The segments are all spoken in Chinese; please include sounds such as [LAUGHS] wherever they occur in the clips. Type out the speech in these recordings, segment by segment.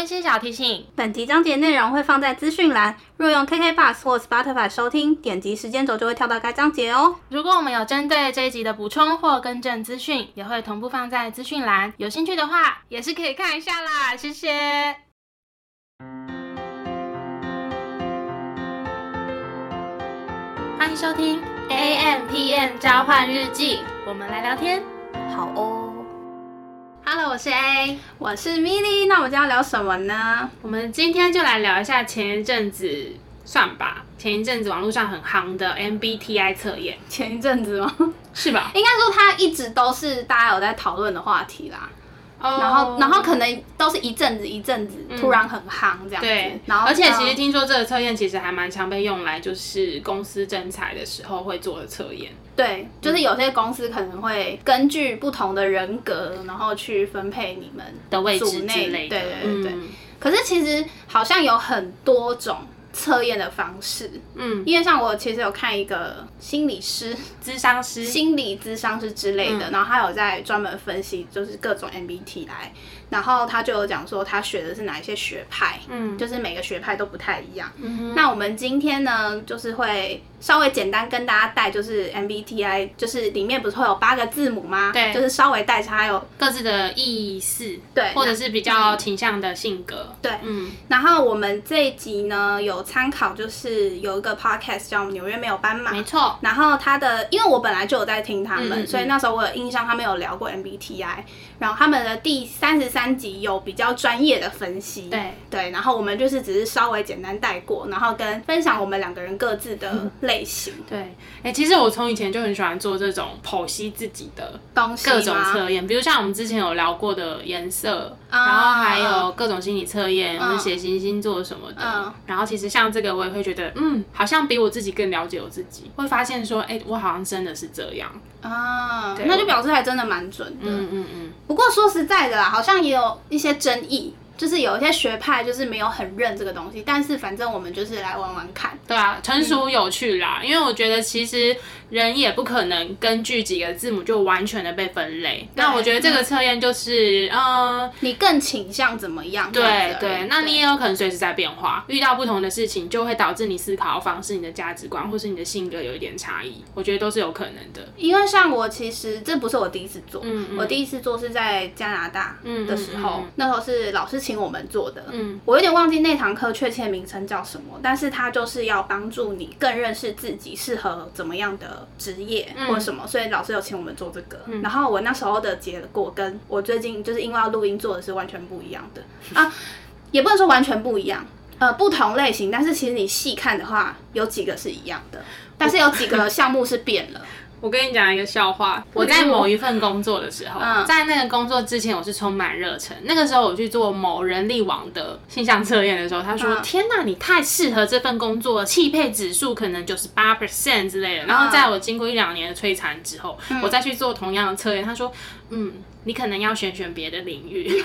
温馨小提醒：本集章节内容会放在资讯栏，若用 KK Bus 或 Spotify 收听，点击时间轴就会跳到该章节哦。如果我们有针对这一集的补充或更正资讯，也会同步放在资讯栏。有兴趣的话，也是可以看一下啦。谢谢。欢迎收听 A M P M 交换日记，我们来聊天。好哦。Hello，我是 A，我是 Milly，那我们今天要聊什么呢？我们今天就来聊一下前一阵子算吧，前一阵子网络上很夯的 MBTI 测验，前一阵子吗？是吧？[LAUGHS] 应该说它一直都是大家有在讨论的话题啦。哦然后，然后可能都是一阵子一阵子突然很夯这样子。对，然后而且其实听说这个测验其实还蛮常被用来就是公司征才的时候会做的测验。对，就是有些公司可能会根据不同的人格，然后去分配你们的位置之类的对对对对。嗯可是其实好像有很多种测验的方式，嗯，因为像我其实有看一个心理师、智商师，心理咨商师之类的，嗯。然后他有在专门分析就是各种 MBTI，然后他就有讲说他学的是哪一些学派，嗯。就是每个学派都不太一样。嗯哼。那我们今天呢，就是会稍微简单跟大家带，就是 MBTI，就是里面不是会有八个字母吗？对。就是稍微带一下，还有各自的意思，对或者是比较倾向的性格，对，嗯，然后我们这一集呢有参考，就是有一个 podcast 叫《纽约没有斑马》，没错，然后他的，因为我本来就有在听他们，嗯嗯嗯。所以那时候我有印象，他们有聊过 MBTI，然后他们的第三十三集有比较专业的分析，对。对，然后我们就是只是稍微简单带过，然后跟分享我们两个人各自的类型。[LAUGHS] 对，哎、其实我从以前就很喜欢做这种剖析自己的东西，各种测验，比如像我们之前有聊过的颜色，啊然后还有各种心理测验，嗯我们血型、星座什么的。嗯然后其实像这个，我也会觉得，嗯，好像比我自己更了解我自己，会发现说，哎、我好像真的是这样。啊，对那就表示还真的蛮准的。嗯嗯嗯，不过说实在的啦，好像也有一些争议，就是有一些学派就是没有很认这个东西，但是反正我们就是来玩玩看。对啊，成熟有趣啦。因为我觉得其实人也不可能根据几个字母就完全的被分类。那我觉得这个测验就是，呃，你更倾向怎么样？对对，那你也有可能随时在变化，遇到不同的事情，就会导致你思考方式、你的价值观或是你的性格有一点差异。我觉得都是有可能的。因为像我其实这不是我第一次做，嗯嗯我第一次做是在加拿大的时候，那时候是老师请我们做的。嗯，我有点忘记那堂课确切名称叫什么，但是它就是要帮助你更认识自己适合怎么样的职业或者什么，所以老师有请我们做这个。然后我那时候的结果跟我最近就是因为要录音做的是完全不一样的啊，也不能说完全不一样。呃，不同类型，但是其实你细看的话，有几个是一样的，但是有几个项目是变了。我跟你讲一个笑话，我在某一份工作的时候，嗯在那个工作之前，我是充满热忱。那个时候我去做某人力网的形象测验的时候，他说：“嗯天哪，你太适合这份工作了，汽配指数可能九十八 percent 之类的。”然后在我经过一两年的摧残之后，我再去做同样的测验，他说：“嗯，你可能要选选别的领域。”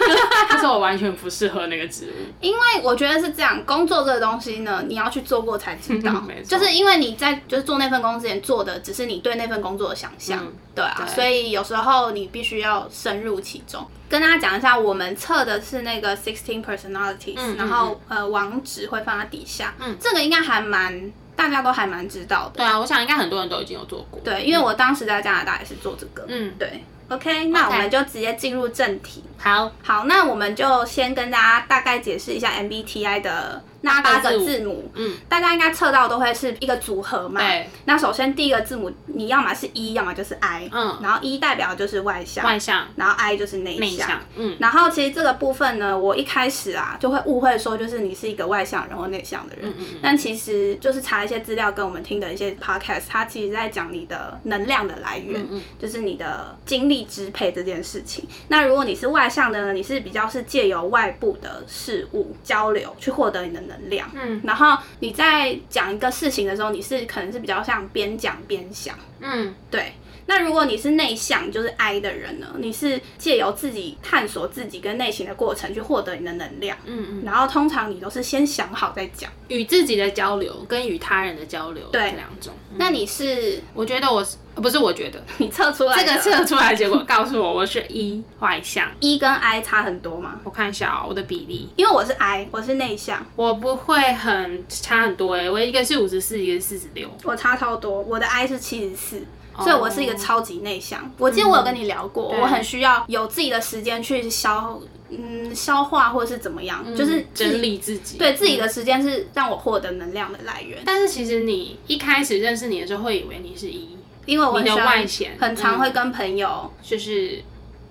他说我完全不适合那个职务。因为我觉得是这样，工作这个东西呢，你要去做过才知道 [LAUGHS] 没。错就是因为你在就是做那份工之前做的，只是你对那份工作的想象，嗯对啊，对所以有时候你必须要深入其中。跟大家讲一下，我们测的是那个 sixteen personalities，、嗯然后呃网址会放在底下，嗯，这个应该还蛮大家都还蛮知道的，对啊，我想应该很多人都已经有做过。对，因为我当时在加拿大也是做这个，嗯，对。OK，那我们就直接进入正题。好，好，那我们就先跟大家大概解释一下 MBTI 的那八个字母。嗯，大家应该测到都会是一个组合嘛。对。那首先第一个字母，你要么是 E，要么就是 I。嗯然后 E 代表就是外向，外向、然后 I 就是内内向，嗯，然后其实这个部分呢，我一开始啊就会误会说，就是你是一个外向人或内向的人，嗯但其实就是查一些资料，跟我们听的一些 podcast，它其实在讲你的能量的来源，嗯就是你的精力支配这件事情。那如果你是外向的呢，你是比较是借由外部的事物交流去获得你的能量，嗯，然后你在讲一个事情的时候，你是可能是比较像边讲边想，嗯，对。那如果你是内向，就是 I 的人呢，你是借由自己探索自己跟内心的过程去获得你的能量。嗯嗯。然后通常你都是先想好再讲，与自己的交流跟与他人的交流，对两种。那你是？我觉得我是。不是，我觉得 [LAUGHS] 你测出来这个测出来结果告诉我，我是 E 外向。E 跟 I 差很多吗？我看一下我的比例，因为我是 I，我是内向，我不会很差很多哎，我一个是五十四，一个是四十六，我差超多。我的 I 是七十四，所以我是一个超级内向。我记得我有跟你聊过，我很需要有自己的时间去消嗯消化或者是怎么样，就是整理自己，对自己的时间是让我获得能量的来源。但是其实你一开始认识你的时候，会以为你是一。因为我的外显，很常会跟朋友就是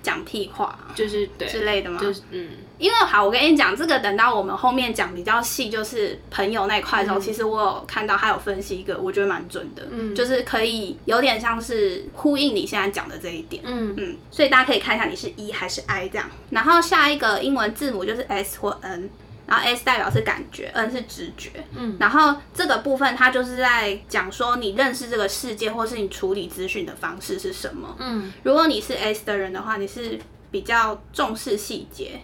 讲屁话，就是对之类的嘛。就是嗯，因为好，我跟你讲，这个等到我们后面讲比较细，就是朋友那块的时候，其实我有看到他有分析一个，我觉得蛮准的，嗯，就是可以有点像是呼应你现在讲的这一点，嗯嗯，所以大家可以看一下你是 E 还是 I 这样。然后下一个英文字母就是 S 或 N。然后 S 代表是感觉，N 是直觉。嗯，然后这个部分它就是在讲说你认识这个世界，或是你处理资讯的方式是什么。嗯，如果你是 S 的人的话，你是比较重视细节。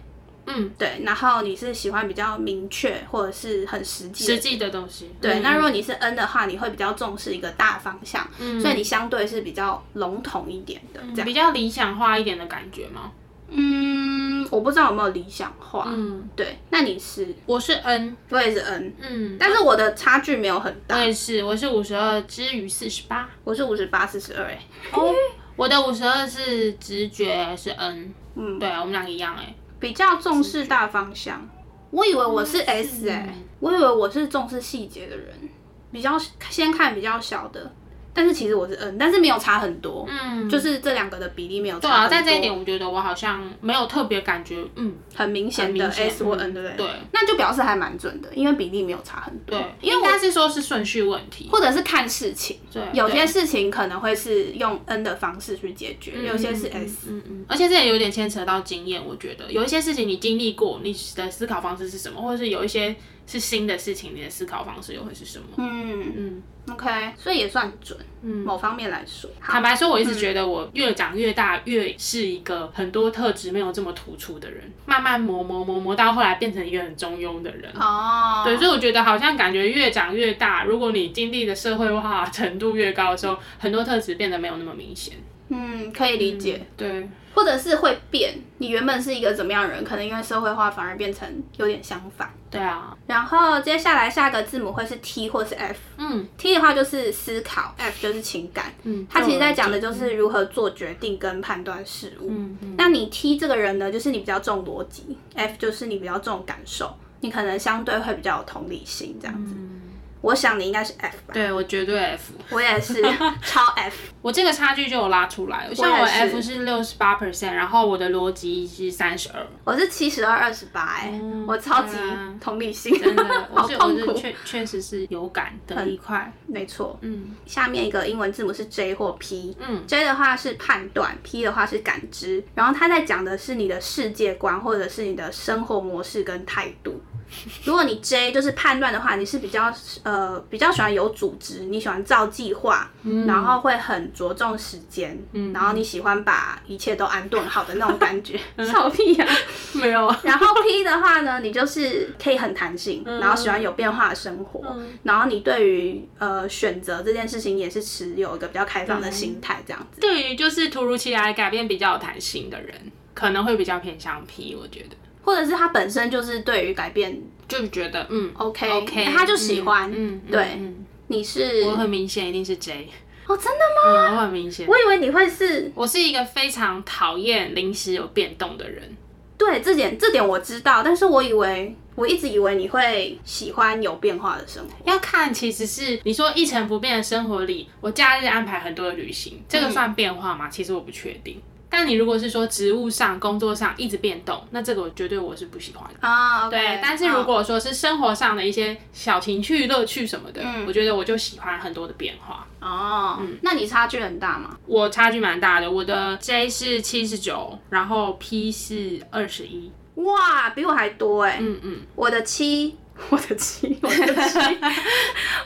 嗯，对。然后你是喜欢比较明确或者是很实际实际的东西。对。那如果你是 N 的话，你会比较重视一个大方向。嗯，所以你相对是比较笼统一点的，这样比较理想化一点的感觉吗？嗯，我不知道有没有理想化。嗯，对，那你是？我是 N，我也是 N。嗯，但是我的差距没有很大。我也是，我是五十二之于四十八，我是五十八四十二。哎，哦，我的五十二是直觉是 N。嗯，对啊，我们俩一样哎，比较重视大方向。我以为我是 S 哎，我以为我是重视细节的人，比较先看比较小的。但是其实我是 N，但是没有差很多，嗯，就是这两个的比例没有差。对啊，在这一点，我觉得我好像没有特别感觉，嗯，很明显的 S 或 N，对不对？对，那就表示还蛮准的，因为比例没有差很多。对，应该是说是顺序问题，或者是看事情。对，有些事情可能会是用 N 的方式去解决，有些是 S。嗯嗯。而且这也有点牵扯到经验，我觉得有一些事情你经历过，你的思考方式是什么，或者是有一些。是新的事情，你的思考方式又会是什么？嗯嗯，OK，所以也算准。嗯，某方面来说，坦白说，我一直觉得我越长越大，越是一个很多特质没有这么突出的人，慢慢磨磨磨磨到后来变成一个很中庸的人。哦，对，所以我觉得好像感觉越长越大，如果你经历的社会化程度越高的时候，很多特质变得没有那么明显。嗯，可以理解。对。或者是会变，你原本是一个怎么样人，可能因为社会化反而变成有点相反。对啊，然后接下来下一个字母会是 T 或是 F。嗯，T 的话就是思考，F 就是情感。嗯，它其实在讲的就是如何做决定跟判断事物。嗯嗯，那你 T 这个人呢，就是你比较重逻辑，F 就是你比较重感受，你可能相对会比较有同理心这样子。我想你应该是 F 吧？对，我绝对 F。我也是 [LAUGHS] 超 F。我这个差距就有拉出来，像我 F 是六十八 percent，然后我的逻辑是三十二。我是七十二二十八，哎，我超级同理心，真的，好痛苦。确确实是有感的一块，没错。嗯，下面一个英文字母是 J 或 P。嗯，J 的话是判断，P 的话是感知。然后他在讲的是你的世界观，或者是你的生活模式跟态度。[LAUGHS] 如果你 J 就是判断的话，你是比较呃比较喜欢有组织，你喜欢造计划，然后会很着重时间，然后你喜欢把一切都安顿好的那种感觉。[LAUGHS] 笑屁呀，没有。[LAUGHS] 然后 P 的话呢，你就是可以很弹性，然后喜欢有变化的生活，然后你对于呃选择这件事情也是持有一个比较开放的心态，这样子。对于就是突如其来改变比较有弹性的人，可能会比较偏向 P，我觉得。或者是他本身就是对于改变就觉得嗯 OK OK，他就喜欢嗯对，你是我很明显一定是 J 哦真的吗？我很明显，我以为你会是，我是一个非常讨厌临时有变动的人。对这点这点我知道，但是我以为我一直以为你会喜欢有变化的生活。要看其实是你说一成不变的生活里，我假日安排很多的旅行，这个算变化吗？其实我不确定。但你如果是说职务上、工作上一直变动，那这个我绝对我是不喜欢的啊。对，但是如果说是生活上的一些小情趣、乐趣什么的，嗯我觉得我就喜欢很多的变化。哦，嗯，那你差距很大吗？我差距蛮大的，我的 J 是七十九，然后 P 是二十一。哇，比我还多哎。嗯嗯，我的七 [LAUGHS] 我的七，我的七，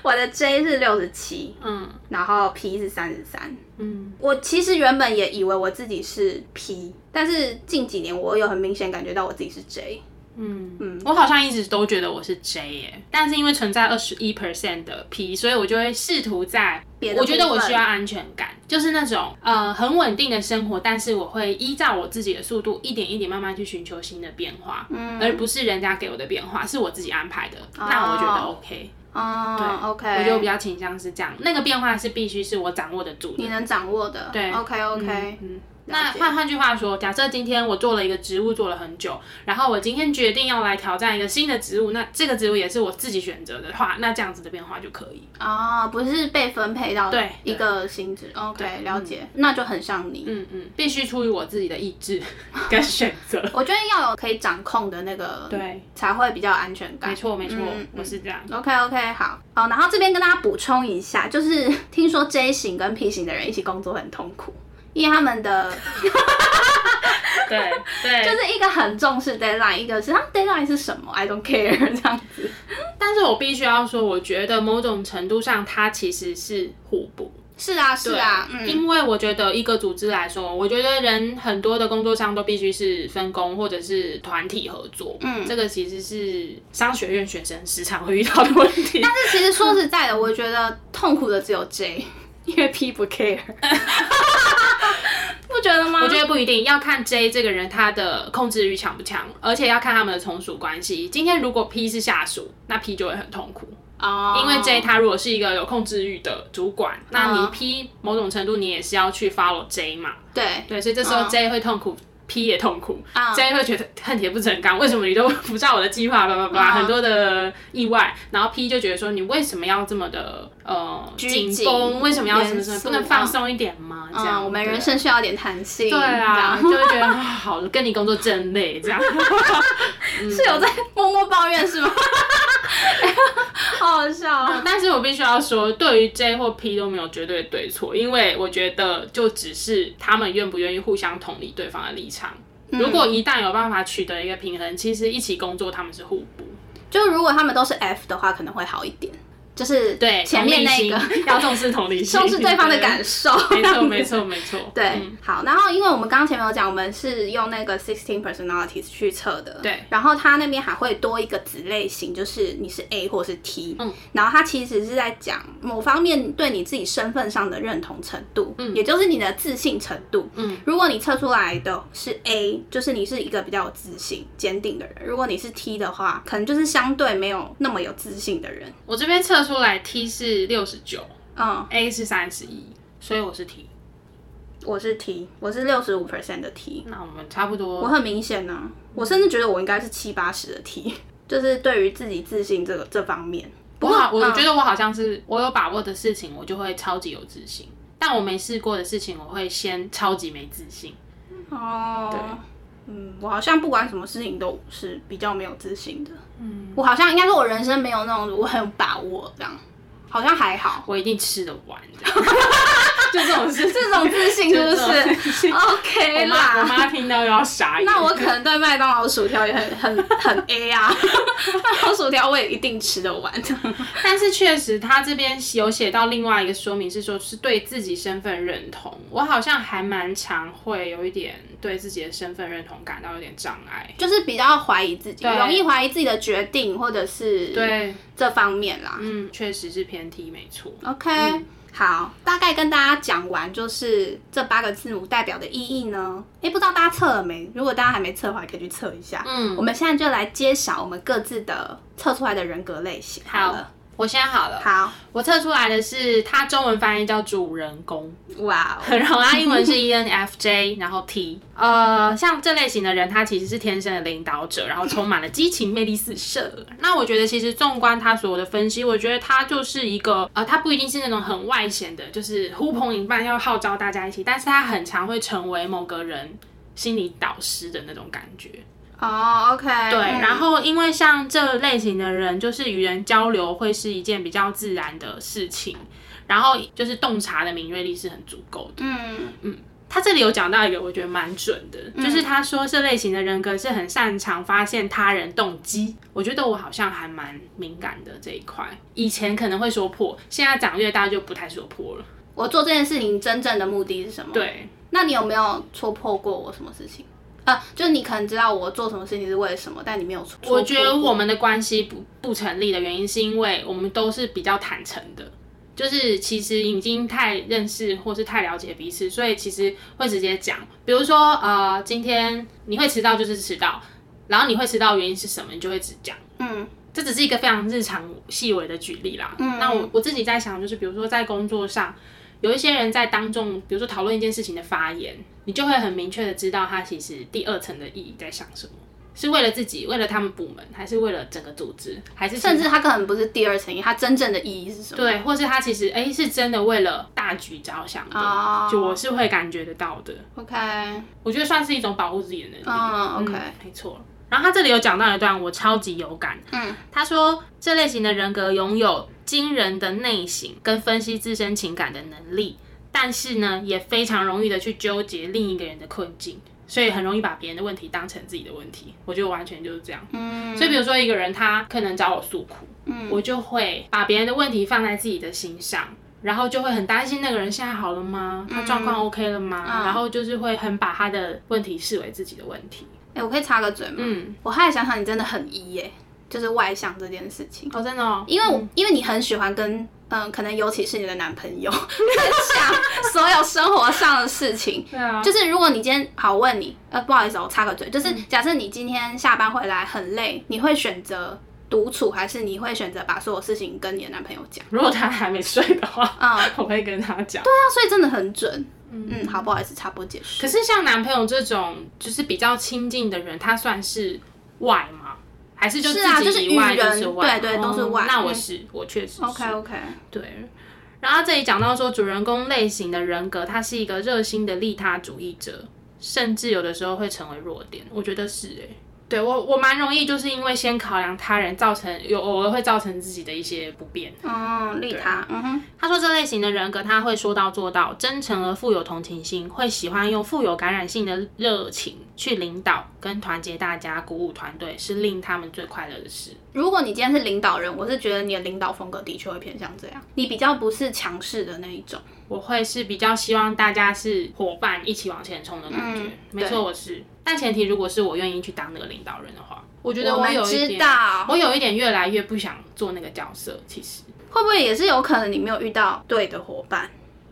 我的 J 是六十七，嗯，然后 P 是三十三，嗯，我其实原本也以为我自己是 P，但是近几年我有很明显感觉到我自己是 J。嗯。嗯，我好像一直都觉得我是 J 耶，但是因为存在二十一 percent 的 P，所以我就会试图在，我觉得我需要安全感，就是那种呃很稳定的生活，但是我会依照我自己的速度，一点一点慢慢去寻求新的变化，嗯，而不是人家给我的变化，是我自己安排的，那我觉得 OK，哦，对，OK，我觉得比较倾向是这样，那个变化是必须是我掌握得住，你能掌握的，对，OK OK，嗯。那换换句话说，假设今天我做了一个植物做了很久，然后我今天决定要来挑战一个新的植物，那这个植物也是我自己选择的话，那这样子的变化就可以。啊，不是被分配到对。一个新职，OK，了解，那就很像你，嗯嗯，必须出于我自己的意志跟选择，[LAUGHS] 我觉得要有可以掌控的那个，对，才会比较安全感，没错没错，我是这样，OK OK，好，好，然后这边跟大家补充一下，就是听说 J 型跟 P 型的人一起工作很痛苦。因为他们的，[LAUGHS] 对对，就是一个很重视 deadline，一个是他 deadline 是什么，I don't care [LAUGHS] 这样子。但是我必须要说，我觉得某种程度上，它其实是互补。是啊，是啊，因为我觉得一个组织来说，我觉得人很多的工作上都必须是分工或者是团体合作。嗯，这个其实是商学院学生时常会遇到的问题。但是其实说实在的，我觉得痛苦的只有 J。因为 P 不 care，[LAUGHS] 不觉得吗？我觉得不一定要看 J 这个人他的控制欲强不强，而且要看他们的从属关系。今天如果 P 是下属，那 P 就会很痛苦哦。因为 J 他如果是一个有控制欲的主管，那你 P 某种程度你也是要去 follow J 嘛？对对，所以这时候 J 会痛苦。P 也痛苦，J 会觉得恨铁不成钢，为什么你都不照我的计划？叭叭叭，很多的意外。然后 P 就觉得说，你为什么要这么的呃紧绷？为什么要什么什么？不能放松一点吗？这样，我们人生需要点弹性。对啊，就会觉得好，跟你工作真累，这样。[LAUGHS] 是有在默默抱怨是吗？[LAUGHS] 好好笑，但是我必须要说，对于 J 或 P 都没有绝对对错，因为我觉得就只是他们愿不愿意互相同理对方的立场。如果一旦有办法取得一个平衡，其实一起工作他们是互补。就如果他们都是 F 的话，可能会好一点。就是对前面那个 [LAUGHS] 要重视同理心，[LAUGHS] 重视对方的感受。没错，没错，没错。[LAUGHS] 对，好。然后，因为我们刚刚前面有讲，我们是用那个 sixteen personalities 去测的。对。然后它那边还会多一个子类型，就是你是 A 或是 T。嗯。然后它其实是在讲某方面对你自己身份上的认同程度，嗯，也就是你的自信程度。嗯。如果你测出来的是 A，就是你是一个比较有自信、坚定的人。如果你是 T 的话，可能就是相对没有那么有自信的人。我这边测。出来 T 是六十九，嗯，A 是三十一，所以我是 T，我是 T，我是六十五 percent 的 T，那我们差不多。我很明显呢，我甚至觉得我应该是七八十的 T，[LAUGHS] 就是对于自己自信这个这方面。不过我觉得我好像是我有把握的事情，我就会超级有自信；但我没试过的事情，我会先超级没自信。哦，对。嗯，我好像不管什么事情都是比较没有自信的。嗯，我好像应该说，我人生没有那种我很有把握这样，好像还好，我一定吃得完。[LAUGHS] 就这种事，[LAUGHS] 这种自信是不是？OK 啦。我妈听到又要傻眼。那我可能对麦当劳薯条也很很 [LAUGHS] 很 A 啊，[LAUGHS] 麦当劳薯条我也一定吃得完。但是确实，他这边有写到另外一个说明是说，是对自己身份认同。我好像还蛮常会有一点对自己的身份认同感到有点障碍，就是比较怀疑自己，容易怀疑自己的决定或者是对这方面啦。嗯，确实是偏 T 没错。OK。好，大概跟大家讲完，就是这八个字母代表的意义呢。哎，不知道大家测了没？如果大家还没测的话，可以去测一下。嗯，我们现在就来揭晓我们各自的测出来的人格类型。好了。我先好了，好，我测出来的是它中文翻译叫主人公，哇，[LAUGHS] 然后它英文是 ENFJ，[LAUGHS] 然后 T，呃，像这类型的人，他其实是天生的领导者，然后充满了激情，魅力四射。那我觉得其实纵观他所有的分析，我觉得他就是一个，呃，他不一定是那种很外显的，就是呼朋引伴要号召大家一起，但是他很常会成为某个人心理导师的那种感觉。哦，OK，对，然后因为像这类型的人，就是与人交流会是一件比较自然的事情，然后就是洞察的敏锐力是很足够的，嗯嗯。他这里有讲到一个我觉得蛮准的，就是他说这类型的人格是很擅长发现他人动机。我觉得我好像还蛮敏感的这一块，以前可能会说破，现在长越大就不太说破了。我做这件事情真正的目的是什么？对，那你有没有戳破过我什么事情？啊，就是你可能知道我做什么事情是为了什么，但你没有错。我觉得我们的关系不不成立的原因，是因为我们都是比较坦诚的，就是其实已经太认识或是太了解彼此，所以其实会直接讲。比如说，呃，今天你会迟到就是迟到，然后你会迟到原因是什么，你就会只讲。嗯，这只是一个非常日常细微的举例啦。嗯，那我我自己在想，就是比如说在工作上。有一些人在当众，比如说讨论一件事情的发言，你就会很明确的知道他其实第二层的意义在想什么，是为了自己，为了他们部门，还是为了整个组织，还是甚至他可能不是第二层意义，他真正的意义是什么？对，或是他其实哎是真的为了大局着想的，就我是会感觉得到的。OK，我觉得算是一种保护自己的能力。嗯，OK，没错。然后他这里有讲到一段，我超级有感。嗯，他说这类型的人格拥有。惊人的内省跟分析自身情感的能力，但是呢，也非常容易的去纠结另一个人的困境，所以很容易把别人的问题当成自己的问题。我觉得完全就是这样。嗯，所以比如说一个人他可能找我诉苦，嗯，我就会把别人的问题放在自己的心上，然后就会很担心那个人现在好了吗？他状况 OK 了吗？然后就是会很把他的问题视为自己的问题。哎，我可以插个嘴吗？嗯，我还想想，你真的很一耶。就是外向这件事情，哦，真的哦，因为因为你很喜欢跟嗯，可能尤其是你的男朋友 [LAUGHS] 分享所有生活上的事情。[LAUGHS] 对啊，就是如果你今天好问你，呃，不好意思，我插个嘴，就是假设你今天下班回来很累，你会选择独处，还是你会选择把所有事情跟你的男朋友讲？如果他还没睡的话，嗯，[LAUGHS] 我会跟他讲。对啊，所以真的很准。嗯，好，不好意思，插播结束。可是像男朋友这种就是比较亲近的人，他算是外吗？还是就自己以外就是外，对对都是外。那我是我确实 OK OK 对。然后这里讲到说主人公类型的人格，他是一个热心的利他主义者，甚至有的时候会成为弱点。我觉得是哎。对我，我蛮容易，就是因为先考量他人，造成有偶尔会造成自己的一些不便。嗯，利他。嗯哼。他说这类型的人格，他会说到做到，真诚而富有同情心，会喜欢用富有感染性的热情去领导跟团结大家，鼓舞团队，是令他们最快乐的事。如果你今天是领导人，我是觉得你的领导风格的确会偏向这样，你比较不是强势的那一种。我会是比较希望大家是伙伴一起往前冲的感觉。没错，我是。但前提如果是我愿意去当那个领导人的话，我觉得我有一点，我有一点越来越不想做那个角色。其实会不会也是有可能你没有遇到对的伙伴？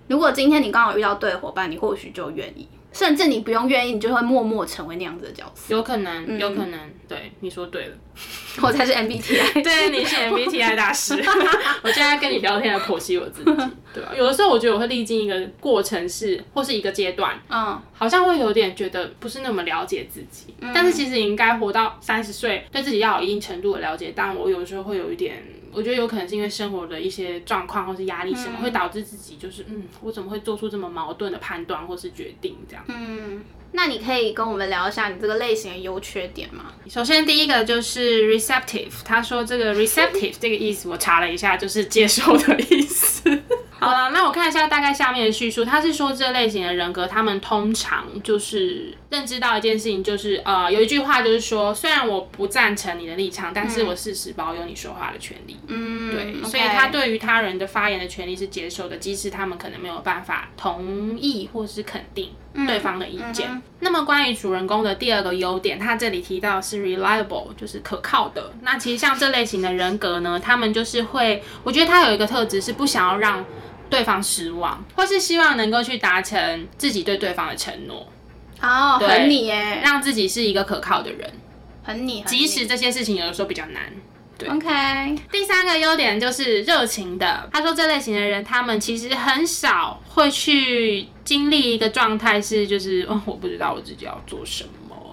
如果今天你刚好遇到对的伙伴，你或许就愿意。甚至你不用愿意，你就会默默成为那样子的角色。有可能，有可能，对，你说对了，[LAUGHS] 我才是 MBTI，[LAUGHS] 对，你是 MBTI 大师。[LAUGHS] 我现在跟你聊天的剖析我自己，对吧？有的时候我觉得我会历经一个过程，是或是一个阶段，嗯，好像会有点觉得不是那么了解自己，但是其实应该活到三十岁，对自己要有一定程度的了解。但我有时候会有一点。我觉得有可能是因为生活的一些状况或是压力什么，会导致自己就是嗯，我怎么会做出这么矛盾的判断或是决定这样？嗯，那你可以跟我们聊一下你这个类型的优缺点吗？首先第一个就是 receptive，他说这个 receptive 这个意思我查了一下，就是接受的意思。[LAUGHS] 好了，那我看一下大概下面的叙述，他是说这类型的人格，他们通常就是认知到一件事情，就是呃，有一句话就是说，虽然我不赞成你的立场，但是我事实保有你说话的权利。嗯，对，所以他对于他人的发言的权利是接受的，即使他们可能没有办法同意或是肯定对方的意见。那么关于主人公的第二个优点，他这里提到是 reliable，就是可靠的。那其实像这类型的人格呢，他们就是会，我觉得他有一个特质是不想要让。对方失望，或是希望能够去达成自己对对方的承诺。哦，很你耶，让自己是一个可靠的人，很你。即使这些事情有的时候比较难。对，OK。第三个优点就是热情的。他说这类型的人，他们其实很少会去经历一个状态，是就是，哦，我不知道我自己要做什么。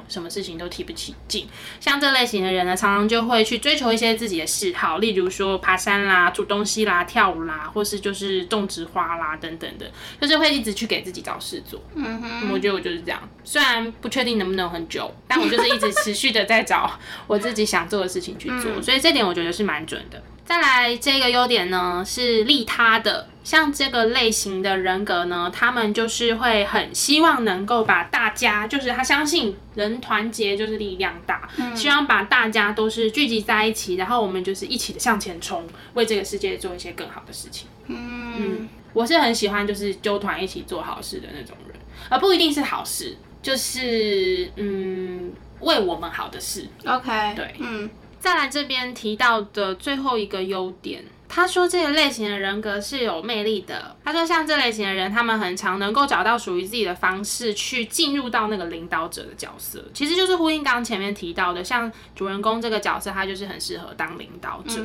什么事情都提不起劲，像这类型的人呢，常常就会去追求一些自己的嗜好，例如说爬山啦、煮东西啦、跳舞啦，或是就是种植花啦等等的，就是会一直去给自己找事做。嗯哼，我觉得我就是这样，虽然不确定能不能很久，但我就是一直持续的在找 [LAUGHS] 我自己想做的事情去做，所以这点我觉得是蛮准的。再来这个优点呢，是利他的。像这个类型的人格呢，他们就是会很希望能够把大家，就是他相信人团结就是力量大，希望把大家都是聚集在一起，然后我们就是一起的向前冲，为这个世界做一些更好的事情。嗯，我是很喜欢就是揪团一起做好事的那种人，而不一定是好事，就是嗯为我们好的事。OK，对嗯再来这边提到的最后一个优点，他说这个类型的人格是有魅力的。他说像这类型的人，他们很常能够找到属于自己的方式去进入到那个领导者的角色，其实就是呼应刚刚前面提到的，像主人公这个角色，他就是很适合当领导者。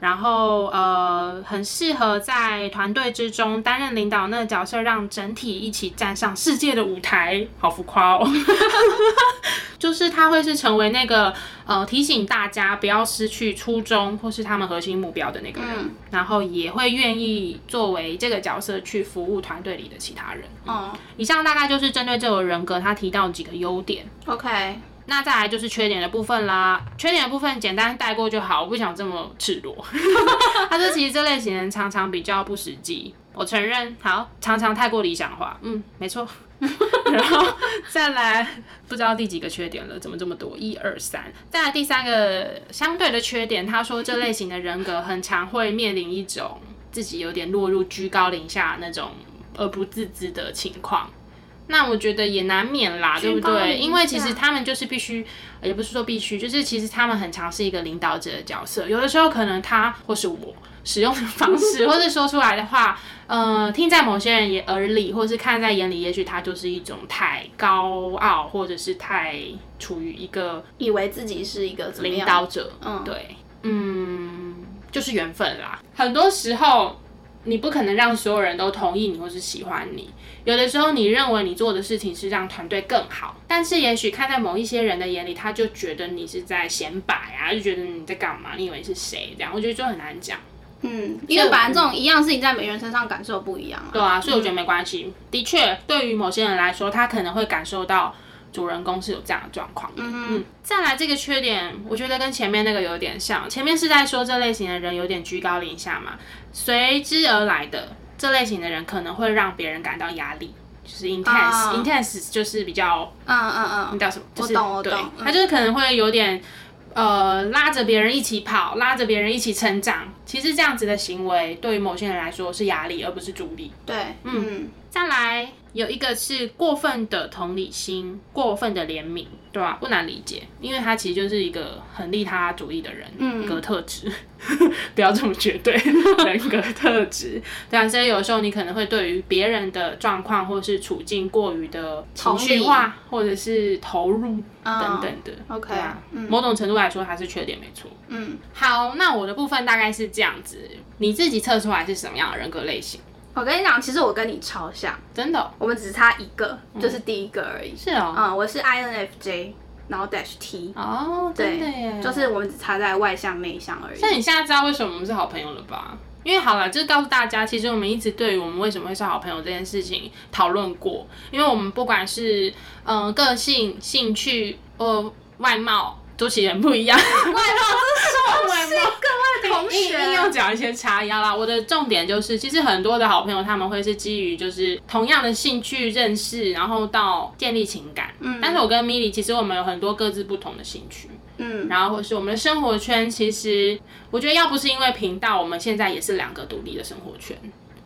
然后呃，很适合在团队之中担任领导那个角色，让整体一起站上世界的舞台，好浮夸哦。就是他会是成为那个呃提醒大家不要失去初衷或是他们核心目标的那个人，嗯然后也会愿意作为这个角色去服务团队里的其他人。哦以上大概就是针对这个人格他提到几个优点。，OK，那再来就是缺点的部分啦，缺点的部分简单带过就好，我不想这么赤裸。[LAUGHS] 他说其实这类型人常常比较不实际，我承认，好，常常太过理想化，嗯，没错。[LAUGHS] 然后再来，不知道第几个缺点了，怎么这么多？一二三。再来第三个相对的缺点，他说这类型的人格很常会面临一种自己有点落入居高临下那种而不自知的情况。那我觉得也难免啦，对不对？因为其实他们就是必须，也不是说必须，就是其实他们很常是一个领导者的角色。有的时候可能他或是我使用的方式，[LAUGHS] 或者说出来的话，呃，听在某些人也耳里，或是看在眼里，也许他就是一种太高傲，或者是太处于一个以为自己是一个领？导者，嗯对，嗯，就是缘分啦。很多时候，你不可能让所有人都同意你或是喜欢你。有的时候，你认为你做的事情是让团队更好，但是也许看在某一些人的眼里，他就觉得你是在显摆啊，就觉得你在干嘛？你以为是谁？这样，我觉得就很难讲。嗯，因为反正这种一样事情在每个人身上感受不一样啊。对啊，所以我觉得没关系。的确，对于某些人来说，他可能会感受到主人公是有这样的状况。嗯嗯。再来这个缺点，我觉得跟前面那个有点像。前面是在说这类型的人有点居高临下嘛，随之而来的这类型的人可能会让别人感到压力。就是 intense，intense、intense 就是比较嗯嗯嗯，你叫什么？就懂懂嗯他就是可能会有点呃拉着别人一起跑，拉着别人一起成长。其实这样子的行为对于某些人来说是压力，而不是助力。对，嗯再来有一个是过分的同理心，过分的怜悯，对吧、不难理解，因为他其实就是一个很利他主义的人，嗯。格特质，[LAUGHS] 不要这么绝对，[LAUGHS] 人格特质，对啊，所以有时候你可能会对于别人的状况或是处境过于的情绪化，或者是投入等等的、OK，对啊，嗯。某种程度来说它是缺点没错。嗯，好，那我的部分大概是这样子，你自己测出来是什么样的人格类型？我跟你讲，其实我跟你超像，真的哦、我们只差一个，就是第一个而已。是哦。嗯，我是 INFJ，然后 Dash T，哦，真的耶，就是我们只差在外向内向而已。那你现在知道为什么我们是好朋友了吧？因为好了，就是告诉大家，其实我们一直对于我们为什么会是好朋友这件事情讨论过，因为我们不管是嗯、呃个性、兴趣、呃外貌，都其人不一样。外貌是外貌。各位同学硬学，要讲一些差异好啦。我的重点就是，其实很多的好朋友他们会是基于就是同样的兴趣认识，然后到建立情感。嗯，但是我跟 Mily 其实我们有很多各自不同的兴趣。嗯，然后或是我们的生活圈，其实我觉得要不是因为频道，我们现在也是两个独立的生活圈，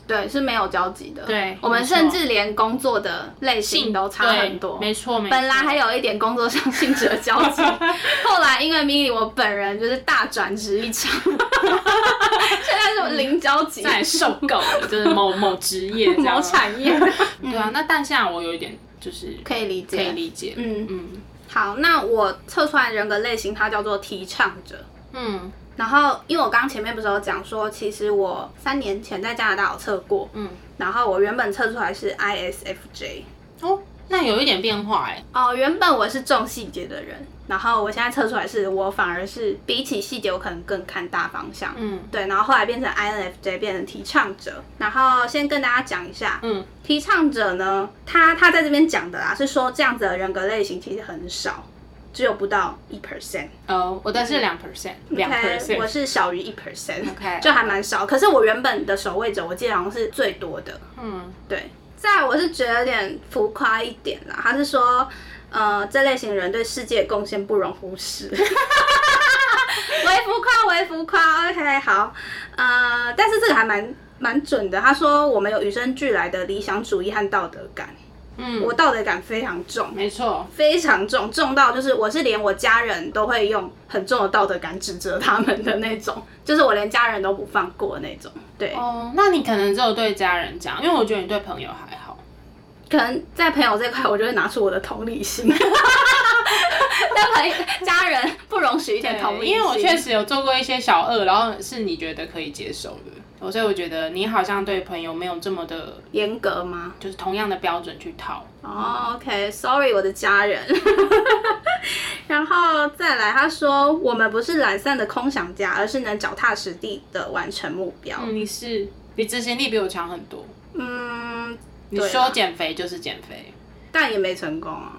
对，是没有交集的。对我们甚至连工作的类型都差很多。对没错没错。本来还有一点工作上性质的交集，[LAUGHS] 后来因为 Milly 我本人就是大转职一场，[LAUGHS] 现在是零交集，再受够了，就是某 [LAUGHS] 某职业某。产业，对啊，那但现在我有一点就是可以理解，可以理解，嗯嗯好，那我测出来的人格类型，它叫做提倡者。嗯然后，因为我刚刚前面不是有讲说，其实我三年前在加拿大有测过，嗯，然后我原本测出来是 ISFJ，哦，那有一点变化哎，哦，原本我是重细节的人，然后我现在测出来是我反而是比起细节，我可能更看大方向。嗯。对，然后后来变成 INFJ，变成提倡者。然后先跟大家讲一下，嗯。提倡者呢，他他在这边讲的啊，是说这样子的人格类型其实很少，只有不到一 percent。哦，我的是两 percent，两 percent，我是小于一 percent，OK 就还蛮少。可是我原本的守卫者，我记得好像是最多的。嗯，对，再来我是觉得有点浮夸一点啦。他是说，呃，这类型人对世界贡献不容忽视。[LAUGHS] 微浮夸，微浮夸。OK，好，呃，但是这个还蛮蛮准的。他说我们有与生俱来的理想主义和道德感。嗯，我道德感非常重，没错，非常重，重到就是我是连我家人都会用很重的道德感指责他们的那种，就是我连家人都不放过那种。对，哦，那你可能只有对家人讲，因为我觉得你对朋友还好。可能在朋友这块，我就会拿出我的同理心。[LAUGHS] 但朋友家人不容许一点同理心，因为我确实有做过一些小恶，然后是你觉得可以接受的，哦所以我觉得你好像对朋友没有这么的，严格吗？就是同样的标准去套。哦，OK，Sorry，、我的家人。[LAUGHS] 然后再来，他说我们不是懒散的空想家，而是能脚踏实地的完成目标。嗯，你是你执行力比我强很多。嗯，你说减肥就是减肥，但也没成功啊。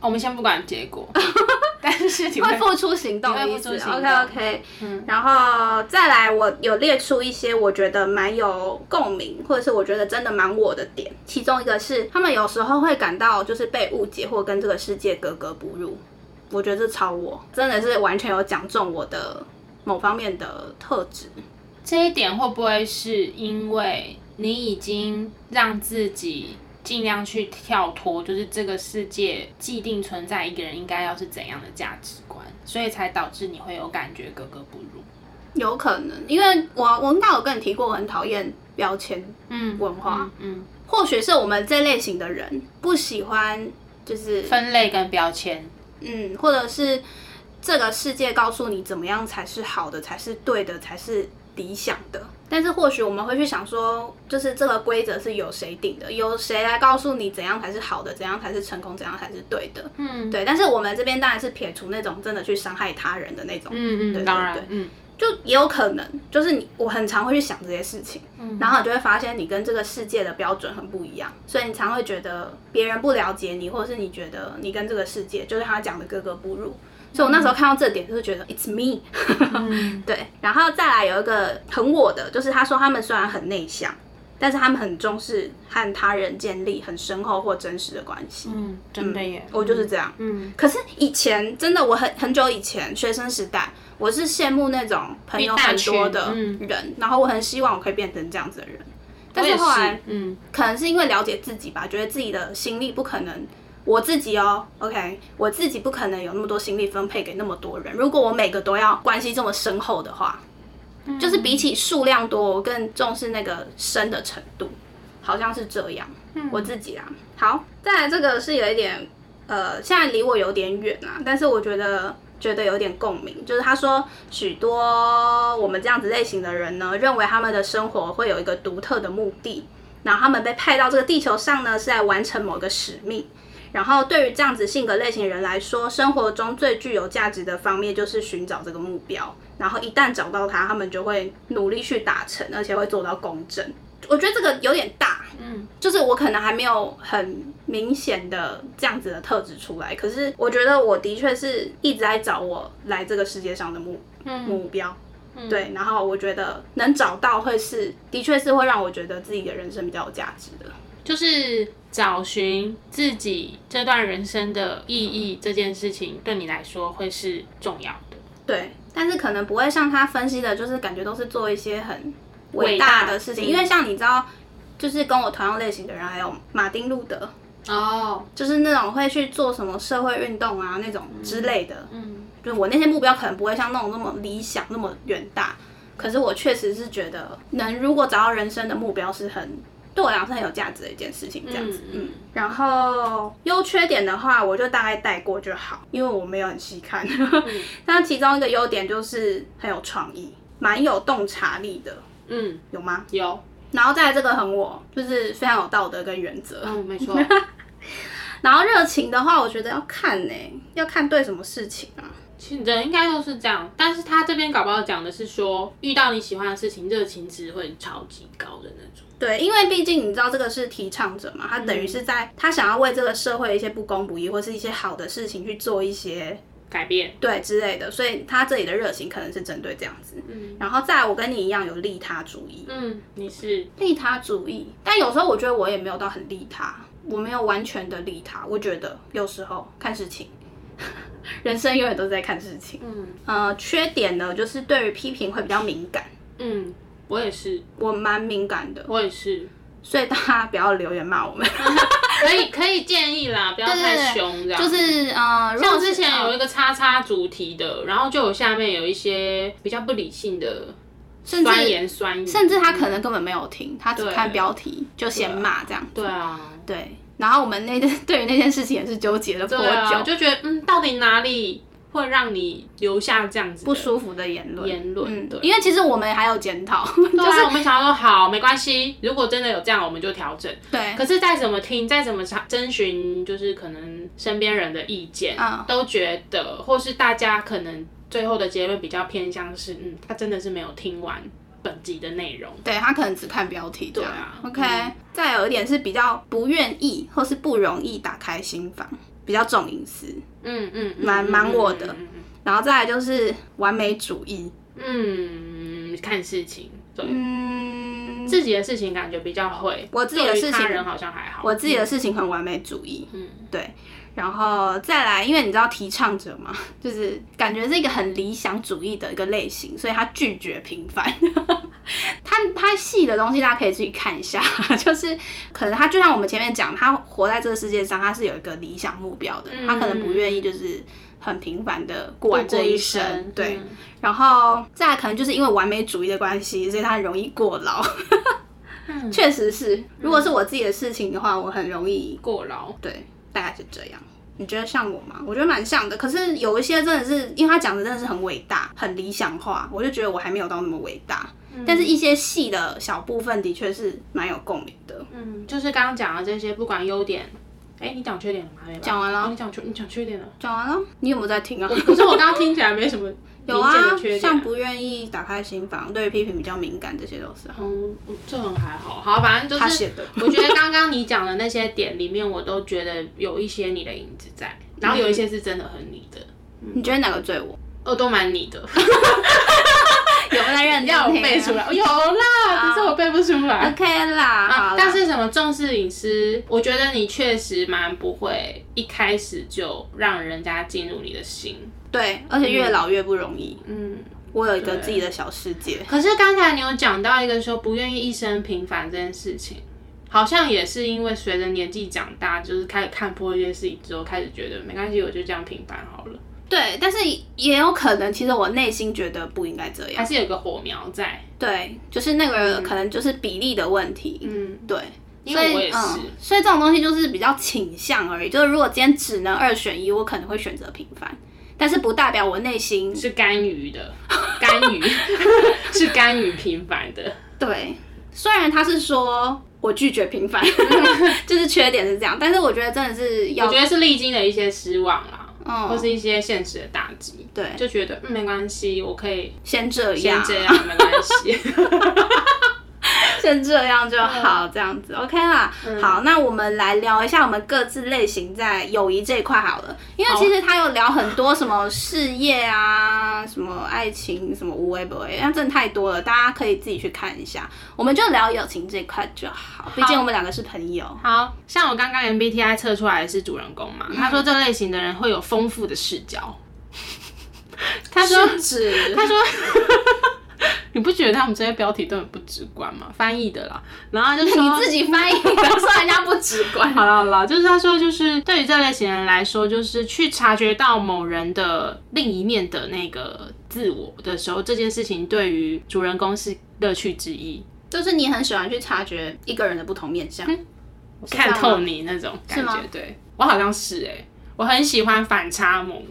我们先不管结果，[LAUGHS] 但是你会付出行动的你会。付出行动 OK OK，嗯，然后再来，我有列出一些我觉得蛮有共鸣，或者是我觉得真的蛮我的点。其中一个是他们有时候会感到就是被误解或跟这个世界格格不入，我觉得这超我，真的是完全有讲中我的某方面的特质。这一点会不会是因为你已经让自己尽量去跳脱，就是这个世界既定存在一个人应该要是怎样的价值观，所以才导致你会有感觉格格不入？有可能，因为我我应该有跟你提过，我很讨厌标签嗯，文化，嗯，或许是我们这类型的人不喜欢，就是分类跟标签，嗯，或者是这个世界告诉你怎么样才是好的，才是对的，才是理想的。但是或许我们会去想说，就是这个规则是由谁定的？由谁来告诉你怎样才是好的，怎样才是成功，怎样才是对的？嗯对。但是我们这边当然是撇除那种真的去伤害他人的那种，嗯嗯，对对当然对，嗯就也有可能，就是你我很常会去想这些事情，嗯然后你就会发现你跟这个世界的标准很不一样，所以你常会觉得别人不了解你，或者是你觉得你跟这个世界就是他讲的格格不入。所以我那时候看到这点，就是觉得 it's me，[LAUGHS] 对，然后再来有一个很我的，就是他说他们虽然很内向，但是他们很重视和他人建立很深厚或真实的关系。嗯，真的耶，我就是这样。嗯，可是以前真的，我很很久以前学生时代，我是羡慕那种朋友很多的嗯人，然后我很希望我可以变成这样子的人。但是后来，嗯可能是因为了解自己吧，觉得自己的心力不可能，我自己哦，OK，我自己不可能有那么多心力分配给那么多人。如果我每个都要关系这么深厚的话，就是比起数量多，我更重视那个深的程度，好像是这样。我自己啊，好，再来这个是有一点，呃，现在离我有点远啊，但是我觉得觉得有点共鸣，就是他说许多我们这样子类型的人呢，认为他们的生活会有一个独特的目的，然后他们被派到这个地球上呢，是来完成某个使命。然后对于这样子性格类型人来说，生活中最具有价值的方面就是寻找这个目标。然后一旦找到它，他们就会努力去达成，而且会做到公正。我觉得这个有点大，嗯，就是我可能还没有很明显的这样子的特质出来，可是我觉得我的确是一直在找我来这个世界上的目目标。对，然后我觉得能找到会是，的确是会让我觉得自己的人生比较有价值的。就是找寻自己这段人生的意义这件事情，对你来说会是重要的。对，但是可能不会像他分析的，就是感觉都是做一些很伟伟大大的事情，嗯因为像你知道，就是跟我同样类型的人，还有马丁路德，哦，就是那种会去做什么社会运动啊那种之类的，嗯，就我那些目标可能不会像那种那么理想那么远大，可是我确实是觉得，能如果找到人生的目标是很对我来讲是很有价值的一件事情，这样子，嗯嗯。然后优缺点的话，我就大概带过就好，因为我没有很细看。[LAUGHS] 那其中一个优点就是很有创意，蛮有洞察力的，嗯，有吗？有，然后再来这个很我，就是非常有道德跟原则。嗯，没错，然后热情的话，我觉得要看呢、要看对什么事情啊。其实人应该都是这样，但是他这边搞不好讲的是说，遇到你喜欢的事情，热情值会超级高的那种。对，因为毕竟你知道这个是提倡者嘛，他等于是在他想要为这个社会一些不公不义或是一些好的事情去做一些改变，对之类的，所以他这里的热情可能是针对这样子。嗯，然后再来，我跟你一样有利他主义。嗯，你是利他主义，但有时候我觉得我也没有到很利他，我没有完全的利他。我觉得有时候看事情，[LAUGHS] 人生永远都在看事情。嗯，呃，缺点呢，就是对于批评会比较敏感。嗯，我也是，我蛮敏感的，我也是。所以大家不要留言骂我们，[LAUGHS] 可以可以建议啦，不要太凶这样。就是呃，像之前有一个叉叉主题的，然后就有下面有一些比较不理性的酸言酸语，甚至他可能根本没有听，他只看标题就先骂这样。对啊，对。然后我们那件对于那件事情也是纠结了多久，就觉得嗯，到底哪里？会让你留下这样子不舒服的言论，言论，对，因为其实我们还有检讨，[LAUGHS] 就是我们想说好没关系，如果真的有这样，我们就调整。对，可是再怎么听，再怎么查征询，就是可能身边人的意见，都觉得，或是大家可能最后的结论比较偏向是，嗯，他真的是没有听完本集的内容，对他可能只看标题，对啊，OK。再有一点是比较不愿意或是不容易打开心房。比较重隐私，嗯嗯，蛮蛮我的，然后再来就是完美主义，嗯，看事情，对，嗯，自己的事情感觉比较会，我自己的事情人好像还好，我自己的事情很完美主义，嗯，对，然后再来，因为你知道提倡者嘛，[LAUGHS] 就是感觉是一个很理想主义的一个类型，所以他拒绝平凡。[LAUGHS] 他他细的东西，大家可以自己看一下。[LAUGHS] 就是可能他就像我们前面讲，他活在这个世界上，他是有一个理想目标的。他可能不愿意就是很平凡的过完这一生。对，然后再可能就是因为完美主义的关系，所以他很容易过劳。确实是，如果是我自己的事情的话，我很容易过劳。对，大概是这样。你觉得像我吗？我觉得蛮像的。可是有一些真的是，因为他讲的真的是很伟大、很理想化，我就觉得我还没有到那么伟大。但是，一些细的小部分的确是蛮有共鸣的。嗯，就是刚刚讲的这些，不管优点，哎，你讲缺点了吗？讲完了。你讲缺，你讲缺点了。讲完了。你有没有在听啊？可是我刚刚听起来没什么有啊，像不愿意打开心房，对批评比较敏感，这些都是。嗯，这很还好。好，反正就是他写的。我觉得刚刚你讲的那些点里面，我都觉得有一些你的影子在，然后有一些是真的很你的。你觉得哪个最我？哦，都蛮你的。[LAUGHS] 有在认真要背出来，有啦，只是我背不出来。OK 啦，但是什么重视隐私？我觉得你确实蛮不会一开始就让人家进入你的心。对，而且越老越不容易。嗯，我有一个自己的小世界。可是刚才你有讲到一个说不愿意一生平凡这件事情，好像也是因为随着年纪长大，就是开始看破一些事情之后，开始觉得没关系，我就这样平凡好了。对，但是也有可能，其实我内心觉得不应该这样，还是有个火苗在。对，就是那个可能就是比例的问题。嗯，对，所以嗯，所以这种东西就是比较倾向而已。就是如果今天只能二选一，我可能会选择平凡，但是不代表我内心是甘于的，甘于 [LAUGHS] 是甘于平凡的。对，虽然他是说我拒绝平凡，[LAUGHS] 就是缺点是这样，但是我觉得真的是要，我觉得是历经了一些失望啦。或是一些现实的打击，对，就觉得嗯没关系，我可以先这样，先这样没关系。[LAUGHS] [LAUGHS] 先这样就好，这样子 OK 啦。好，那我们来聊一下我们各自类型在友谊这一块好了，因为其实他有聊很多什么事业啊，什么爱情，什么无为不为，那真的太多了，大家可以自己去看一下。我们就聊友情这一块就好，毕竟我们两个是朋友。好像我刚刚 MBTI 测出来的是主人公嘛，他说这类型的人会有丰富的视角。他说指，他说。你不觉得他们这些标题都很不直观吗？翻译的啦，然后就是你自己翻译，不要说人家不直观。[LAUGHS] 好了好了，就是他说，就是对于这类型人来说，就是去察觉到某人的另一面的那个自我的时候，这件事情对于主人公是乐趣之一。就是你很喜欢去察觉一个人的不同面相，看透你那种感觉。对我好像是哎，我很喜欢反差萌。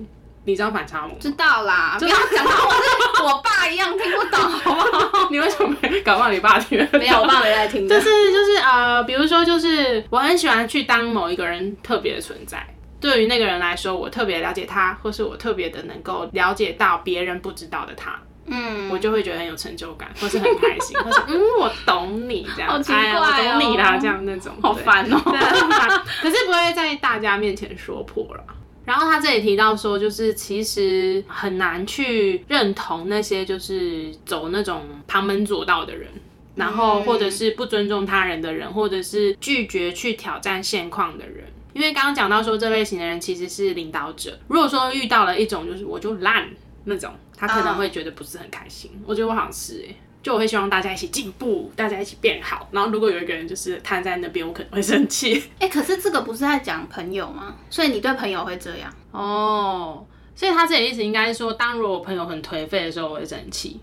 你知道反差萌？知道啦，[LAUGHS] 不要讲到我是我爸一样听不懂，好不好？你为什么搞不好你爸听？没有，我爸没在听。就是就是呃，比如说就是我很喜欢去当某一个人特别的存在，对于那个人来说，我特别了解他，或是我特别的能够了解到别人不知道的他，嗯，我就会觉得很有成就感，或是很开心，[LAUGHS] 或是嗯，我懂你这样，好奇怪哦，我懂你啦，这样那种，好烦哦，可是不会在大家面前说破了。然后他这里提到说，就是其实很难去认同那些就是走那种旁门左道的人。然后，或者是不尊重他人的人，或者是拒绝去挑战现况的人，因为刚刚讲到说这类型的人其实是领导者。如果说遇到了一种就是我就烂那种，他可能会觉得不是很开心。我觉得我好像是哎，就我会希望大家一起进步，大家一起变好。然后如果有一个人就是瘫在那边，我可能会生气。[LAUGHS] 哎，可是这个不是在讲朋友吗？所以你对朋友会这样哦？所以他这里意思应该是说，当如果我朋友很颓废的时候，我会生气。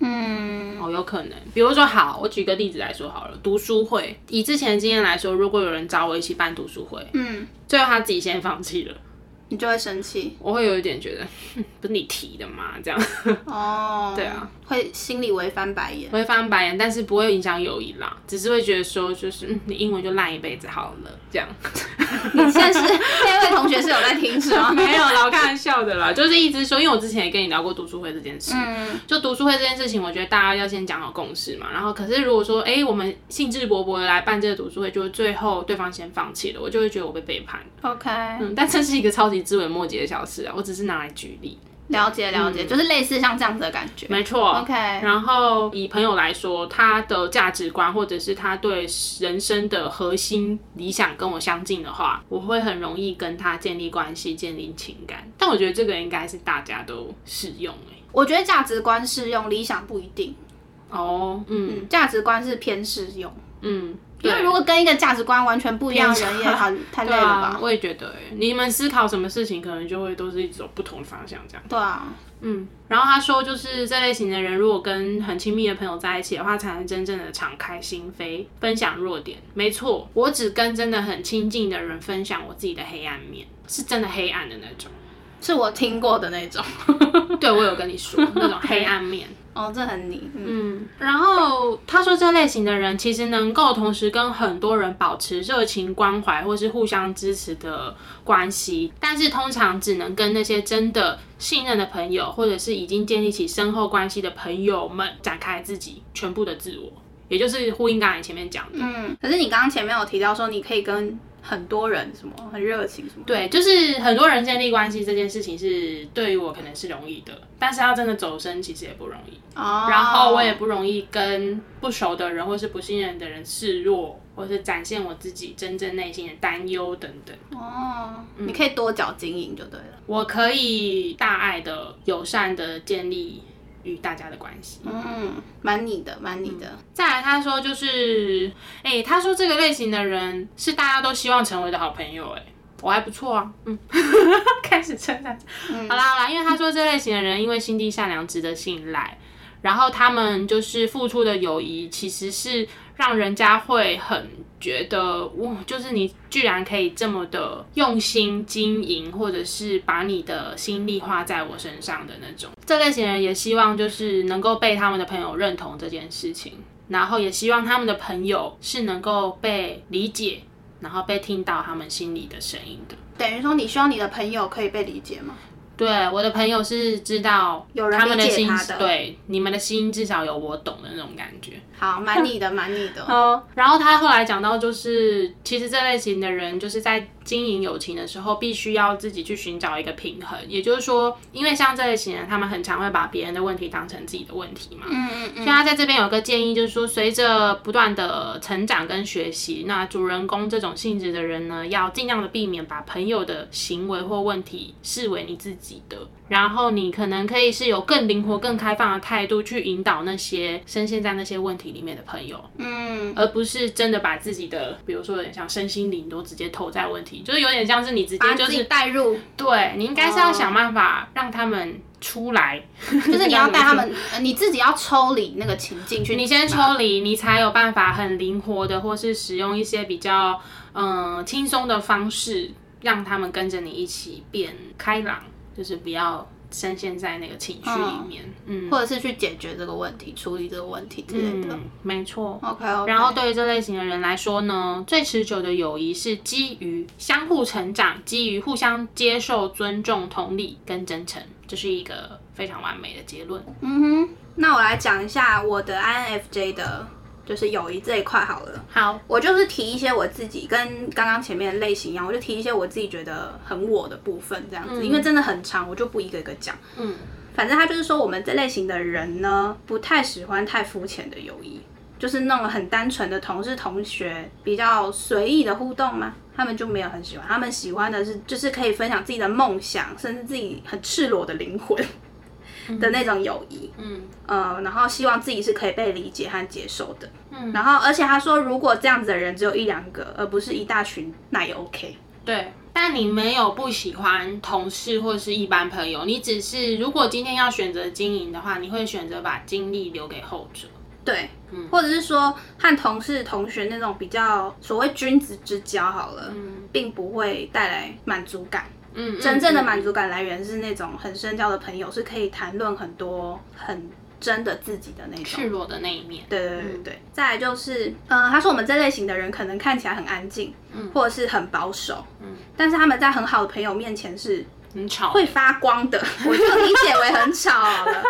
嗯，哦，有可能。比如说，好，我举个例子来说好了，读书会。以之前的经验来说，如果有人找我一起办读书会，嗯，最后他自己先放弃了。你就会生气，我会有一点觉得，[LAUGHS] 不是你提的吗，这样。哦，[LAUGHS] 对啊，会心里会翻白眼，会翻白眼，但是不会影响友谊啦，只是会觉得说，就是你英文就烂一辈子好了，这样。[LAUGHS] 你现在是那位同学是有在听是吗？没有啦，我开玩笑的啦，就是一直说，因为我之前也跟你聊过读书会这件事，嗯，就读书会这件事情，我觉得大家要先讲好共识嘛，然后可是如果说，哎，我们兴致勃勃的来办这个读书会，就最后对方先放弃了，我就会觉得我被背叛。OK，嗯，但这是一个超级。枝微末节的小事啊，我只是拿来举例，了解了解，就是类似像这样子的感觉，没错。OK，然后以朋友来说，他的价值观或者是他对人生的核心理想跟我相近的话，我会很容易跟他建立关系、建立情感。但我觉得这个应该是大家都适用诶。我觉得价值观适用，理想不一定。哦，嗯，价值观是偏适用，嗯。因为如果跟一个价值观完全不一样的人也很 [LAUGHS] 太累了吧？我也觉得，你们思考什么事情，可能就会都是一种不同的方向，这样。对啊，嗯。然后他说，就是这类型的人，如果跟很亲密的朋友在一起的话，才能真正的敞开心扉，分享弱点。没错，我只跟真的很亲近的人分享我自己的黑暗面，是真的黑暗的那种，是我听过的那种。[LAUGHS] 对，我有跟你说那种黑暗面。哦，这很你，嗯，然后他说这类型的人其实能够同时跟很多人保持热情关怀或是互相支持的关系，但是通常只能跟那些真的信任的朋友，或者是已经建立起深厚关系的朋友们展开自己全部的自我，也就是呼应刚才前面讲的。嗯，可是你刚刚前面有提到说你可以跟。很多人什么很热情什么？对，就是很多人建立关系这件事情是对于我可能是容易的，但是要真的走深其实也不容易。哦。然后我也不容易跟不熟的人或是不信任的人示弱，或是展现我自己真正内心的担忧等等。哦。你可以多角经营就对了。我可以大爱的、友善的建立。与大家的关系，嗯，蛮你的，蛮你的。再来，他说就是，哎，他说这个类型的人是大家都希望成为的好朋友，哎，我还不错啊，嗯，[LAUGHS] 开始称赞，好啦好啦，因为他说这类型的人因为心地善良，值得信赖。然后他们就是付出的友谊，其实是让人家会很觉得哇，就是你居然可以这么的用心经营，或者是把你的心力花在我身上的那种。这类型人也希望就是能够被他们的朋友认同这件事情，然后也希望他们的朋友是能够被理解，然后被听到他们心里的声音的。等于说，你希望你的朋友可以被理解吗？对，我的朋友是知道他们的心，对你们的心至少有我懂的那种感觉。好，蛮你的，蛮你的。[LAUGHS] 嗯，然后他后来讲到，就是其实这类型的人，就是在。经营友情的时候，必须要自己去寻找一个平衡。也就是说，因为像这类型人，他们很常会把别人的问题当成自己的问题嘛。嗯嗯嗯。所以他在这边有个建议，就是说，随着不断的成长跟学习，那主人公这种性质的人呢，要尽量的避免把朋友的行为或问题视为你自己的。然后你可能可以是有更灵活、更开放的态度去引导那些深陷在那些问题里面的朋友。嗯。而不是真的把自己的，比如说有点像身心灵都直接投在问题。就是有点像是你直接就是带入，对你应该是要想办法让他们出来，[LAUGHS] 就是你要带他们，[LAUGHS] 你自己要抽离那个情境去，你先抽离，你才有办法很灵活的，或是使用一些比较嗯轻松的方式，让他们跟着你一起变开朗，就是不要。深陷在那个情绪里面，嗯，或者是去解决这个问题、处理这个问题之类的，没错。OK，然后对于这类型的人来说呢，最持久的友谊是基于相互成长、基于互相接受、尊重、同理跟真诚，这是一个非常完美的结论。嗯哼，那我来讲一下我的 INFJ 的。就是友谊这一块好了。好，我就是提一些我自己跟刚刚前面的类型一样，我就提一些我自己觉得很我的部分这样子，因为真的很长，我就不一个一个讲。嗯，反正他就是说，我们这类型的人呢，不太喜欢太肤浅的友谊，就是那种很单纯的同事同学，比较随意的互动嘛。他们就没有很喜欢，他们喜欢的是就是可以分享自己的梦想，甚至自己很赤裸的灵魂的那种友谊。嗯，呃，然后希望自己是可以被理解和接受的。嗯，然后而且他说，如果这样子的人只有一两个，而不是一大群，那也 OK。对，但你没有不喜欢同事或是一般朋友，你只是如果今天要选择经营的话，你会选择把精力留给后者。对，或者是说和同事、同学那种比较所谓君子之交好了，并不会带来满足感。嗯，真正的满足感来源是那种很深交的朋友，是可以谈论很多很真的自己的那种赤裸的那一面。对对对对。再来就是，嗯，他说我们这类型的人可能看起来很安静，嗯，或者是很保守，嗯，但是他们在很好的朋友面前是。很吵，会发光的，我就理解为很吵了。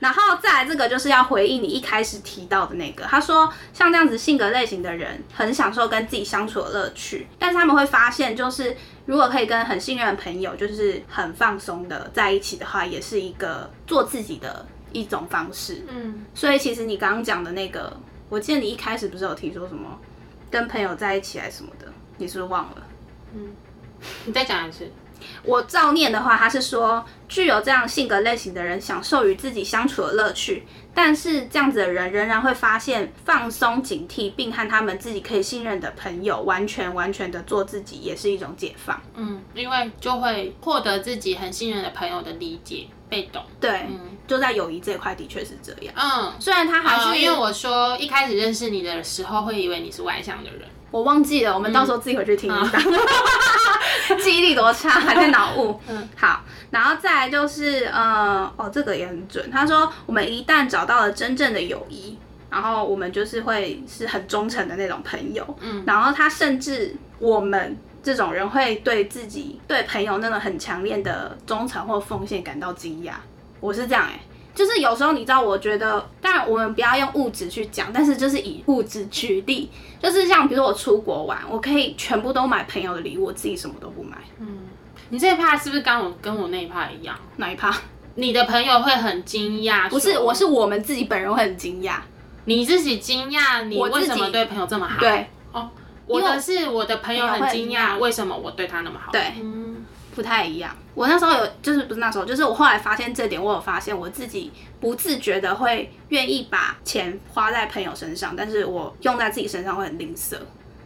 然后再来这个就是要回应你一开始提到的那个，他说像这样子性格类型的人，很享受跟自己相处的乐趣，但是他们会发现，就是如果可以跟很信任的朋友，就是很放松的在一起的话，也是一个做自己的一种方式。嗯，所以其实你刚刚讲的那个，我记得你一开始不是有提说什么跟朋友在一起还是什么的，你是不是忘了？嗯，你再讲一次。我照念的话，他是说，具有这样性格类型的人享受与自己相处的乐趣，但是这样子的人仍然会发现放松、警惕，并和他们自己可以信任的朋友完全完全的做自己，也是一种解放。嗯，因为就会获得自己很信任的朋友的理解、被懂。对，就在友谊这一块，的确是这样。嗯，虽然他还是因为我说一开始认识你的时候，会以为你是外向的人。我忘记了，我们到时候自己回去听一下。[LAUGHS] 记忆力多差，还在脑雾。[LAUGHS] 嗯，好，然后再来就是，呃，哦，这个也很准。他说，我们一旦找到了真正的友谊，然后我们就是会是很忠诚的那种朋友。嗯，然后他甚至我们这种人会对自己对朋友那种很强烈的忠诚或奉献感到惊讶。我是这样哎。就是有时候你知道，我觉得，当然我们不要用物质去讲，但是就是以物质举例，就是像比如说我出国玩，我可以全部都买朋友的礼物，我自己什么都不买。嗯，你这一趴是不是跟我跟我那一趴一样？哪一趴？你的朋友会很惊讶？不是，我是我们自己本人会很惊讶。你自己惊讶，你为什么对朋友这么好？对，哦，我的是我的朋友很惊讶，为什么我对他那么好？对，嗯。不太一样。我那时候有，就是不是那时候，就是我后来发现这点，我有发现我自己不自觉的会愿意把钱花在朋友身上，但是我用在自己身上会很吝啬。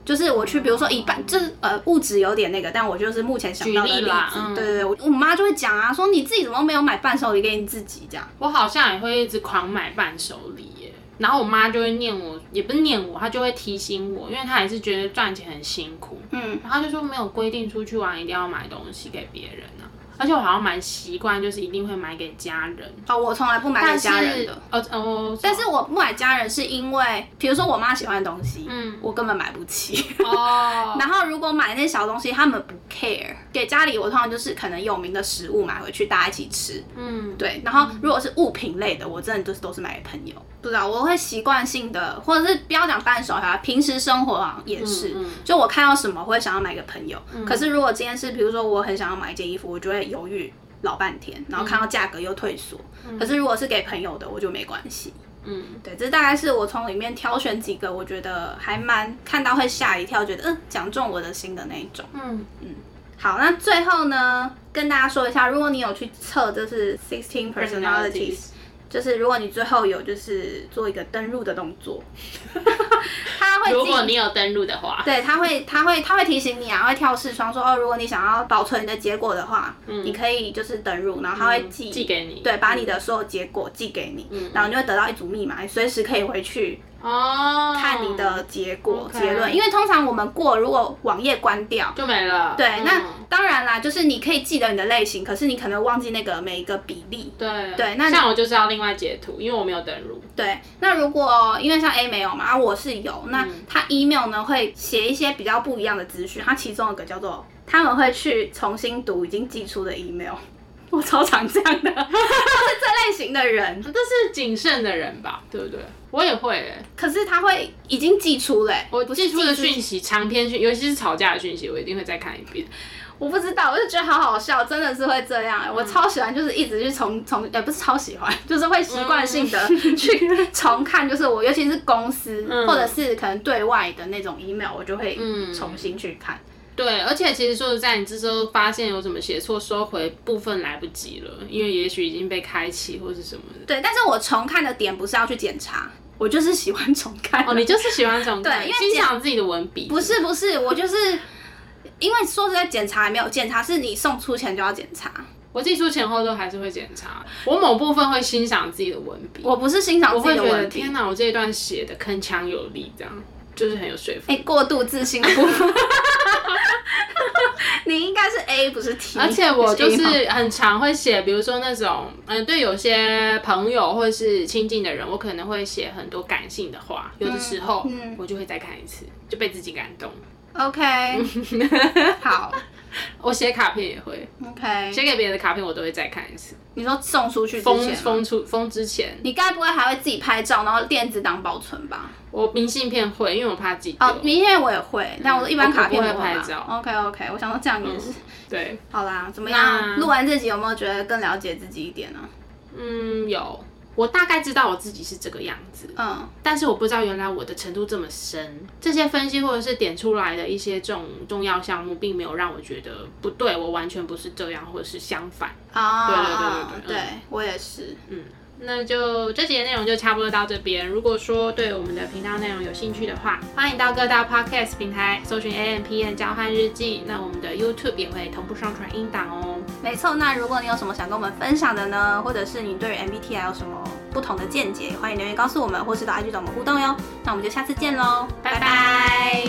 就是我去，比如说一般，就是呃物质有点那个，但我就是目前想到的例子。对对对，我我妈就会讲啊，说你自己怎么没有买伴手礼给你自己这样。我好像也会一直狂买伴手礼耶。然后我妈就会念我，也不是念我，她就会提醒我，因为她也是觉得赚钱很辛苦。嗯，然后就说没有规定出去玩一定要买东西给别人啊。而且我好像蛮习惯，就是一定会买给家人。哦，我从来不买给家人的。哦哦，但是我不买家人是因为，比如说我妈喜欢的东西，嗯，我根本买不起。哦。[LAUGHS] 然后如果买那些小东西，他们不 care。给家里，我通常就是可能有名的食物买回去，大家一起吃。嗯，对。然后如果是物品类的，我真的就是都是买给朋友。不知道，我会习惯性的，或者是不要讲伴手哈，平时生活啊也是。就我看到什么会想要买给朋友。可是如果今天是，比如说我很想要买一件衣服，我就会。犹豫老半天，然后看到价格又退缩。可是如果是给朋友的，我就没关系。嗯，对，这大概是我从里面挑选几个，我觉得还蛮看到会吓一跳，觉得嗯讲中我的心的那一种。嗯嗯，好，那最后呢，跟大家说一下，如果你有去测，就是 sixteen personalities。就是如果你最后有就是做一个登录的动作，[LAUGHS] 他会如果你有登录的话，对，他会他会他会提醒你啊，会跳视窗说哦，如果你想要保存你的结果的话，嗯，你可以就是登录，然后他会寄寄给你，对，把你的所有结果寄给你，嗯，然后你就会得到一组密码，随时可以回去。哦，看你的结果结论，因为通常我们过如果网页关掉就没了。对，那当然啦，就是你可以记得你的类型，可是你可能忘记那个每一个比例。对对，那像我就是要另外截图，因为我没有登入。对，那如果因为像 A 没有嘛，啊我是有，那他 email 呢会写一些比较不一样的资讯，它其中有个叫做他们会去重新读已经寄出的 email。我超常这样的，[LAUGHS] 都是这类型的人。这是谨慎的人吧，对不对？我也会、欸，可是他会已经寄出嘞、我寄出的讯息长篇讯，尤其是吵架的讯息，我一定会再看一遍。我不知道，我就觉得好好笑，真的是会这样、欸。我超喜欢，就是一直去重重，也不是超喜欢，[LAUGHS] 就是会习惯性的 [LAUGHS] 去重看，就是我尤其是公司、嗯或者是可能对外的那种 email，我就会嗯重新去看。对，而且其实说实在，你这时候发现有什么写错，收回部分来不及了，因为也许已经被开启或是什么的。对，但是我重看的点不是要去检查，我就是喜欢重看。哦，你就是喜欢重看对因为欣赏自己的文笔。不是不是，我就是因为说实在，检查也没有检查，是你送出前就要检查。我寄出前后都还是会检查，我某部分会欣赏自己的文笔，我不是欣赏我会觉得自己的问题天，哪，我这一段写的铿锵有力，这样就是很有说服哎、力。过度自信的部分。[LAUGHS] 你应该是 A 不是 T，而且我就是很常会写，比如说那种，嗯，对有些朋友或是亲近的人，我可能会写很多感性的话，有的时候嗯我就会再看一次，就被自己感动。OK，[LAUGHS] 好 [LAUGHS] 我写卡片也会，OK。写给别人的卡片我都会再看一次，你说送出去封，封出封之前，你该不会还会自己拍照，然后电子档保存吧？我明信片会，因为我怕寄丢。哦，明信片我也会，但我一般卡片我不会拍照 OK OK，我想说这样也是。对，好啦，怎么样？那录完这集有没有觉得更了解自己一点呢？嗯，有，我大概知道我自己是这个样子，嗯，但是我不知道原来我的程度这么深。这些分析或者是点出来的一些重重要项目，并没有让我觉得不对，我完全不是这样，或者是相反。啊，对对对对对对我也是。那就这集的内容就差不多到这边。如果说对我们的频道内容有兴趣的话，欢迎到各大 podcast 平台搜寻 A M P N 交换日记。那我们的 YouTube 也会同步上传音档哦。没错，那如果你有什么想跟我们分享的呢，或者是你对于 MBTI 有什么不同的见解，欢迎留言告诉我们，或是到 IG 找我们互动哟。那我们就下次见喽，拜拜